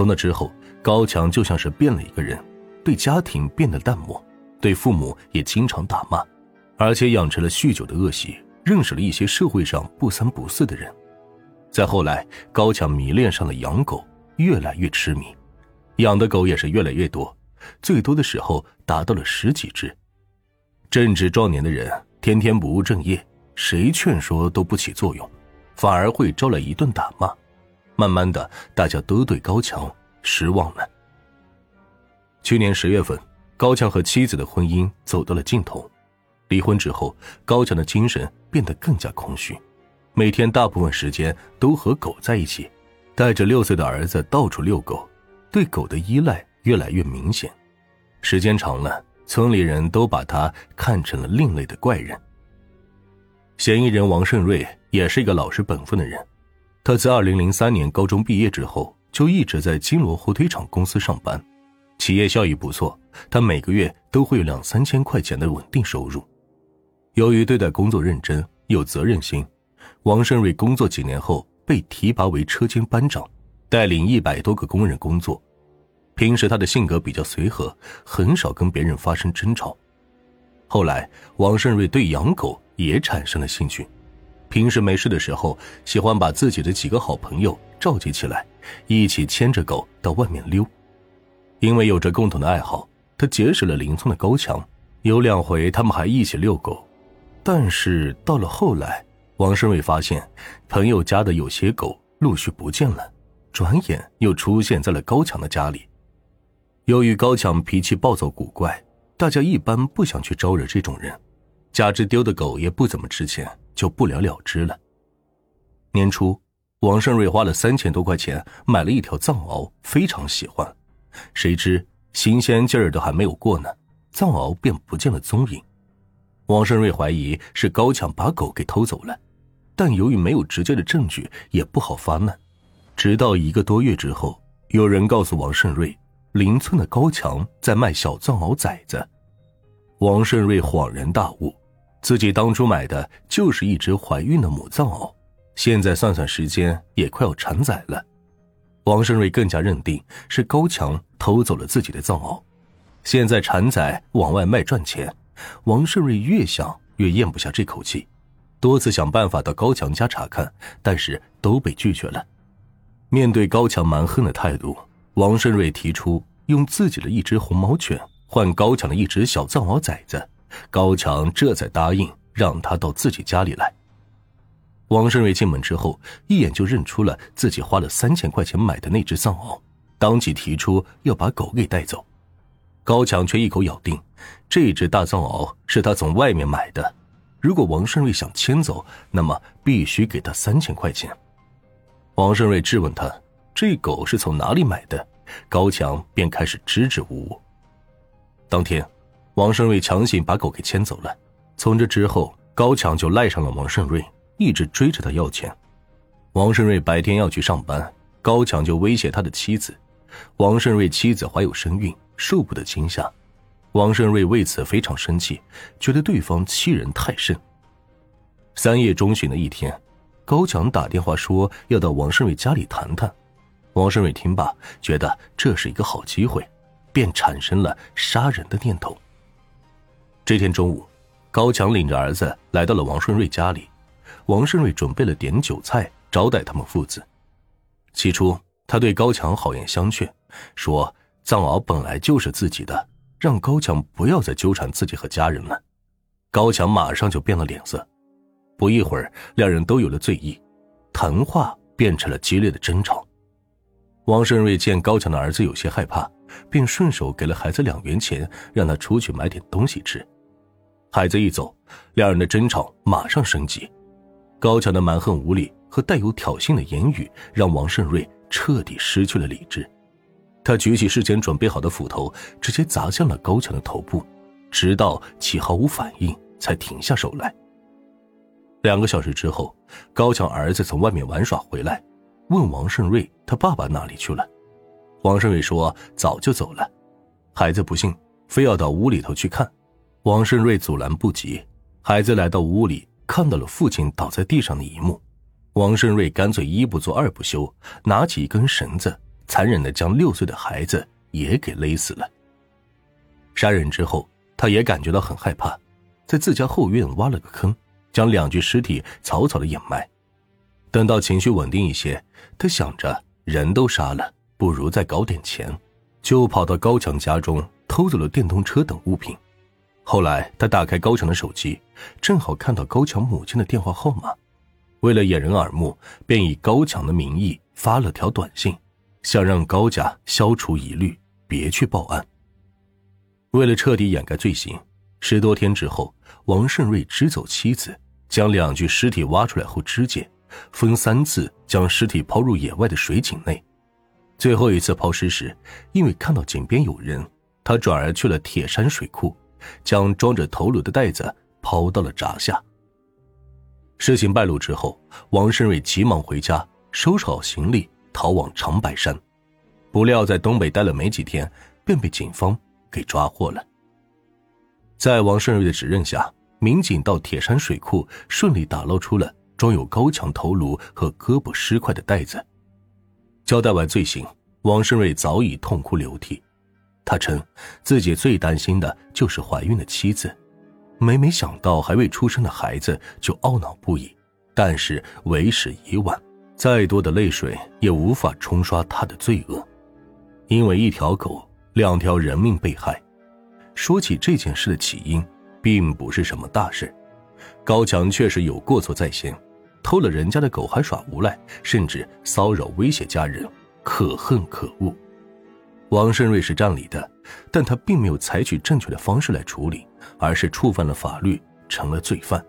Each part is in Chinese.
从那之后，高强就像是变了一个人，对家庭变得淡漠，对父母也经常打骂，而且养成了酗酒的恶习，认识了一些社会上不三不四的人。再后来，高强迷恋上了养狗，越来越痴迷，养的狗也是越来越多，最多的时候达到了十几只。正值壮年的人，天天不务正业，谁劝说都不起作用，反而会招来一顿打骂。慢慢的，大家都对高强失望了。去年十月份，高强和妻子的婚姻走到了尽头。离婚之后，高强的精神变得更加空虚。每天大部分时间都和狗在一起，带着六岁的儿子到处遛狗，对狗的依赖越来越明显。时间长了，村里人都把他看成了另类的怪人。嫌疑人王胜瑞也是一个老实本分的人，他在二零零三年高中毕业之后就一直在金锣火腿厂公司上班，企业效益不错，他每个月都会有两三千块钱的稳定收入。由于对待工作认真，有责任心。王胜瑞工作几年后被提拔为车间班长，带领一百多个工人工作。平时他的性格比较随和，很少跟别人发生争吵。后来，王胜瑞对养狗也产生了兴趣。平时没事的时候，喜欢把自己的几个好朋友召集起来，一起牵着狗到外面溜。因为有着共同的爱好，他结识了邻村的高强。有两回，他们还一起遛狗。但是到了后来，王胜伟发现，朋友家的有些狗陆续不见了，转眼又出现在了高强的家里。由于高强脾气暴躁古怪，大家一般不想去招惹这种人，加之丢的狗也不怎么值钱，就不了了之了。年初，王胜瑞花了三千多块钱买了一条藏獒，非常喜欢，谁知新鲜劲儿都还没有过呢，藏獒便不见了踪影。王胜瑞怀疑是高强把狗给偷走了。但由于没有直接的证据，也不好发难。直到一个多月之后，有人告诉王胜瑞，邻村的高强在卖小藏獒崽子。王胜瑞恍然大悟，自己当初买的就是一只怀孕的母藏獒，现在算算时间，也快要产崽了。王胜瑞更加认定是高强偷走了自己的藏獒。现在产崽往外卖赚钱，王胜瑞越想越咽不下这口气。多次想办法到高强家查看，但是都被拒绝了。面对高强蛮横的态度，王胜瑞提出用自己的一只红毛犬换高强的一只小藏獒崽子，高强这才答应让他到自己家里来。王胜瑞进门之后，一眼就认出了自己花了三千块钱买的那只藏獒，当即提出要把狗给带走。高强却一口咬定，这只大藏獒是他从外面买的。如果王胜瑞想牵走，那么必须给他三千块钱。王胜瑞质问他：“这狗是从哪里买的？”高强便开始支支吾吾。当天，王胜瑞强行把狗给牵走了。从这之后，高强就赖上了王胜瑞，一直追着他要钱。王胜瑞白天要去上班，高强就威胁他的妻子。王胜瑞妻子怀有身孕，受不得惊吓。王胜瑞为此非常生气，觉得对方欺人太甚。三月中旬的一天，高强打电话说要到王胜瑞家里谈谈。王胜瑞听罢，觉得这是一个好机会，便产生了杀人的念头。这天中午，高强领着儿子来到了王顺瑞家里，王顺瑞准备了点酒菜招待他们父子。起初，他对高强好言相劝，说藏獒本来就是自己的。让高强不要再纠缠自己和家人了，高强马上就变了脸色。不一会儿，两人都有了醉意，谈话变成了激烈的争吵。王顺瑞见高强的儿子有些害怕，便顺手给了孩子两元钱，让他出去买点东西吃。孩子一走，两人的争吵马上升级。高强的蛮横无理和带有挑衅的言语，让王胜瑞彻底失去了理智。他举起事先准备好的斧头，直接砸向了高强的头部，直到其毫无反应，才停下手来。两个小时之后，高强儿子从外面玩耍回来，问王胜瑞他爸爸哪里去了。王胜瑞说早就走了。孩子不信，非要到屋里头去看。王胜瑞阻拦不及，孩子来到屋里，看到了父亲倒在地上的一幕。王胜瑞干脆一不做二不休，拿起一根绳子。残忍的将六岁的孩子也给勒死了。杀人之后，他也感觉到很害怕，在自家后院挖了个坑，将两具尸体草草的掩埋。等到情绪稳定一些，他想着人都杀了，不如再搞点钱，就跑到高强家中偷走了电动车等物品。后来他打开高强的手机，正好看到高强母亲的电话号码，为了掩人耳目，便以高强的名义发了条短信，想让高家消除疑虑，别去报案。为了彻底掩盖罪行，十多天之后，王胜瑞支走妻子，将两具尸体挖出来后肢解，分三次将尸体抛入野外的水井内。最后一次抛尸时，因为看到井边有人，他转而去了铁山水库，将装着头颅的袋子抛到了闸下。事情败露之后，王胜瑞急忙回家收拾好行李，逃往长白山。不料在东北待了没几天，便被警方。给抓获了。在王胜瑞的指认下，民警到铁山水库顺利打捞出了装有高强头颅和胳膊尸块的袋子。交代完罪行，王胜瑞早已痛哭流涕。他称自己最担心的就是怀孕的妻子，每每想到还未出生的孩子就懊恼不已。但是为时已晚，再多的泪水也无法冲刷他的罪恶，因为一条狗。两条人命被害。说起这件事的起因，并不是什么大事。高强确实有过错在先，偷了人家的狗还耍无赖，甚至骚扰威胁家人，可恨可恶。王胜瑞是占理的，但他并没有采取正确的方式来处理，而是触犯了法律，成了罪犯。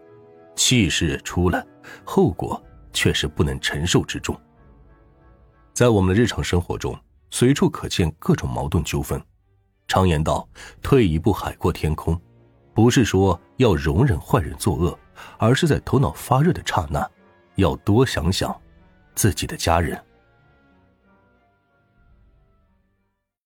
气势出了，后果却是不能承受之重。在我们的日常生活中。随处可见各种矛盾纠纷。常言道：“退一步，海阔天空。”不是说要容忍坏人作恶，而是在头脑发热的刹那，要多想想自己的家人。